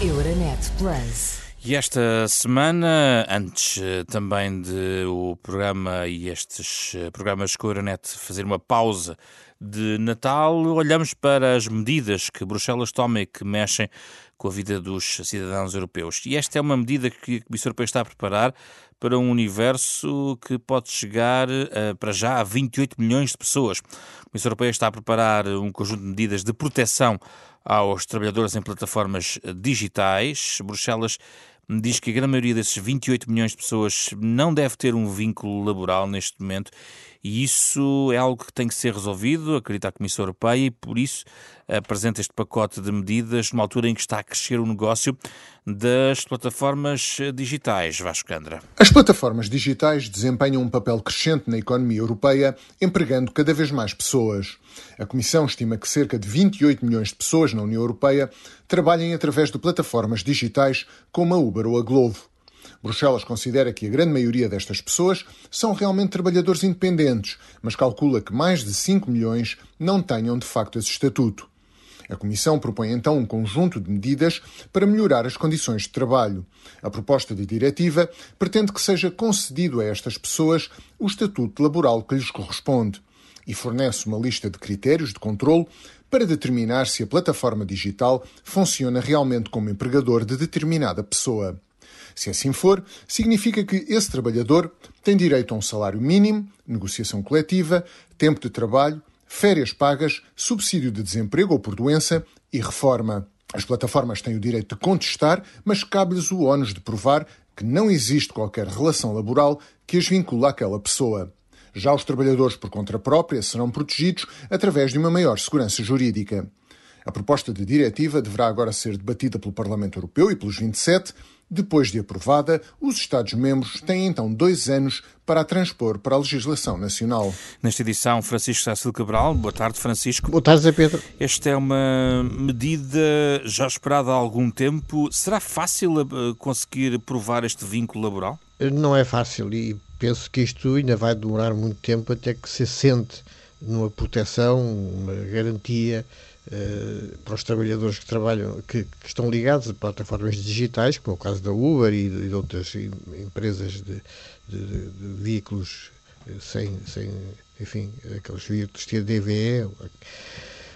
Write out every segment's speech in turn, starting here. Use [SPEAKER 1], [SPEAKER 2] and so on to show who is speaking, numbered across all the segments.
[SPEAKER 1] Euronet Plus.
[SPEAKER 2] E esta semana, antes eh, também de o programa e estes eh, programas com a Euronet fazer uma pausa de Natal, olhamos para as medidas que Bruxelas toma e que mexem com a vida dos cidadãos europeus. E esta é uma medida que a Comissão Europeia está a preparar para um universo que pode chegar uh, para já a 28 milhões de pessoas. A Comissão Europeia está a preparar um conjunto de medidas de proteção aos trabalhadores em plataformas digitais. Bruxelas diz que a grande maioria desses 28 milhões de pessoas não deve ter um vínculo laboral neste momento e isso é algo que tem que ser resolvido, acredita a Comissão Europeia, e por isso apresenta este pacote de medidas numa altura em que está a crescer o negócio das plataformas digitais. Vasco Candra.
[SPEAKER 3] As plataformas digitais desempenham um papel crescente na economia europeia, empregando cada vez mais pessoas. A Comissão estima que cerca de 28 milhões de pessoas na União Europeia trabalhem através de plataformas digitais como a Uber ou a Glovo. Bruxelas considera que a grande maioria destas pessoas são realmente trabalhadores independentes, mas calcula que mais de 5 milhões não tenham de facto esse estatuto. A Comissão propõe então um conjunto de medidas para melhorar as condições de trabalho. A proposta de diretiva pretende que seja concedido a estas pessoas o estatuto laboral que lhes corresponde e fornece uma lista de critérios de controle para determinar se a plataforma digital funciona realmente como empregador de determinada pessoa. Se assim for, significa que esse trabalhador tem direito a um salário mínimo, negociação coletiva, tempo de trabalho, férias pagas, subsídio de desemprego ou por doença e reforma. As plataformas têm o direito de contestar, mas cabe-lhes o ónus de provar que não existe qualquer relação laboral que as vincula àquela pessoa. Já os trabalhadores por conta própria serão protegidos através de uma maior segurança jurídica. A proposta de diretiva deverá agora ser debatida pelo Parlamento Europeu e pelos 27 depois de aprovada, os Estados-membros têm então dois anos para a transpor para a legislação nacional.
[SPEAKER 2] Nesta edição, Francisco Sácil Cabral. Boa tarde, Francisco.
[SPEAKER 4] Boa tarde, Zé Pedro.
[SPEAKER 2] Esta é uma medida já esperada há algum tempo. Será fácil eh, conseguir provar este vínculo laboral?
[SPEAKER 4] Não é fácil e penso que isto ainda vai demorar muito tempo até que se sente numa proteção, uma garantia para os trabalhadores que trabalham, que, que, estão ligados a plataformas digitais, como é o caso da Uber e de, de outras empresas de, de, de veículos eh, sem, sem, enfim, aqueles veículos TDVE.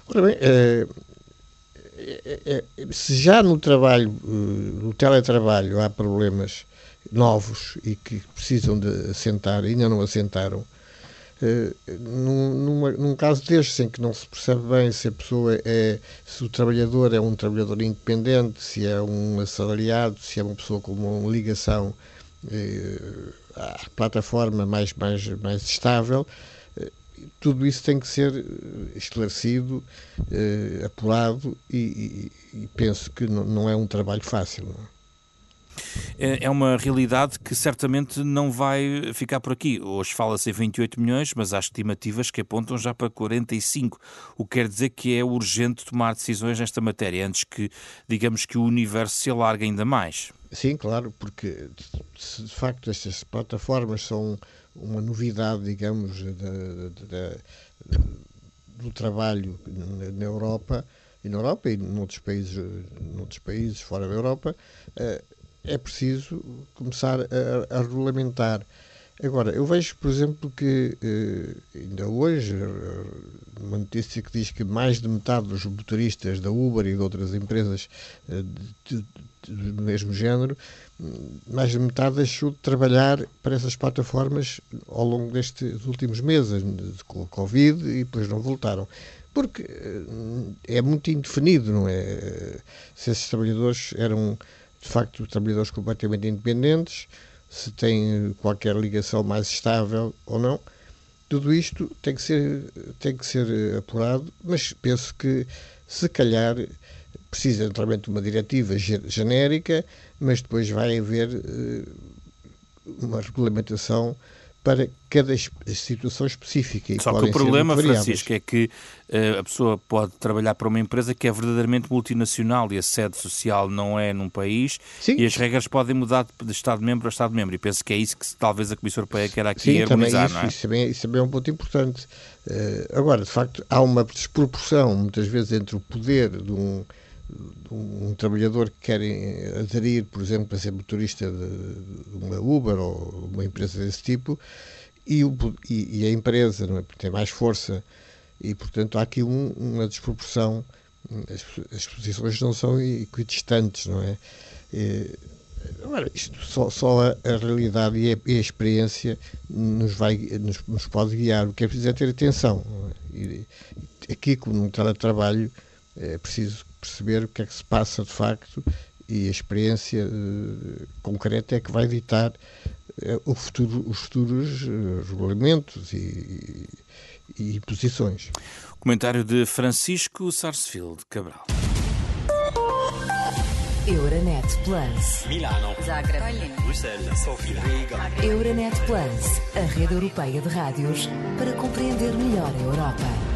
[SPEAKER 4] Ora bem, é, se já no trabalho, no teletrabalho, há problemas novos e que precisam de assentar, ainda não assentaram, num, numa, num caso destes em que não se percebe bem se a pessoa é se o trabalhador é um trabalhador independente, se é um assalariado, se é uma pessoa com uma ligação uh, à plataforma mais, mais, mais estável, uh, tudo isso tem que ser esclarecido, apurado e, e, e, penso que não, não é um trabalho fácil. Não? É?
[SPEAKER 2] É, uma realidade que certamente não vai ficar por aqui. Hoje fala-se em 28 milhões, mas há estimativas que apontam já para 45, o que quer dizer que é urgente tomar decisões nesta matéria antes que, digamos, que o universo se alargue ainda mais.
[SPEAKER 4] Sim, claro, porque de facto estas plataformas são uma novidade, digamos, do trabalho na Europa e na Europa e noutros países, noutros países fora da Europa, eh, é preciso começar a, a regulamentar. Agora, eu vejo, por exemplo, que eh, ainda hoje, eh, uma notícia que diz que mais de metade dos motoristas da Uber e de outras empresas eh, do mesmo género, mais de metade deixou de trabalhar para essas plataformas ao longo destes últimos meses, com a Covid, e depois não voltaram. Porque é muito indefinido, não é? Se esses trabalhadores eram de facto, trabalhadores completamente independentes, se têm qualquer ligação mais estável ou não. Tudo isto tem que ser, tem que ser apurado, mas penso que, se calhar, precisa naturalmente de uma diretiva genérica, mas depois vai haver uh, uma regulamentação para cada situação específica.
[SPEAKER 2] Só que o problema, Francisco, é que uh, a pessoa pode trabalhar para uma empresa que é verdadeiramente multinacional e a sede social não é num país Sim. e as regras podem mudar de Estado-membro a Estado-membro. E penso que é isso que talvez a Comissão Europeia quer aqui
[SPEAKER 4] Sim,
[SPEAKER 2] harmonizar,
[SPEAKER 4] isso,
[SPEAKER 2] não é?
[SPEAKER 4] Isso também, isso também é um ponto importante. Uh, agora, de facto, há uma desproporção, muitas vezes, entre o poder de um um, trabalhador que quer aderir, por exemplo, para ser motorista de, uma Uber ou uma empresa desse tipo, e, o, e a empresa não é? tem mais força, e portanto há aqui um, uma desproporção, as, as, posições não são equidistantes, não é? E, Agora, isto só, só a, a, realidade e a, e a, experiência nos, vai, nos, nos, pode guiar. O que é preciso é ter atenção. É? E, aqui, como no teletrabalho, é preciso perceber o que é que se passa de facto e a experiência uh, concreta é que vai ditar uh, o futuro, os futuros uh, regulamentos e, e, e posições.
[SPEAKER 2] Comentário de Francisco Sarsfield Cabral.
[SPEAKER 1] Euronet Plus.
[SPEAKER 5] Milano. Zagreb. Bruxelas. Sofia. Riga.
[SPEAKER 1] Euronet Plus, a rede europeia de rádios para compreender melhor a Europa.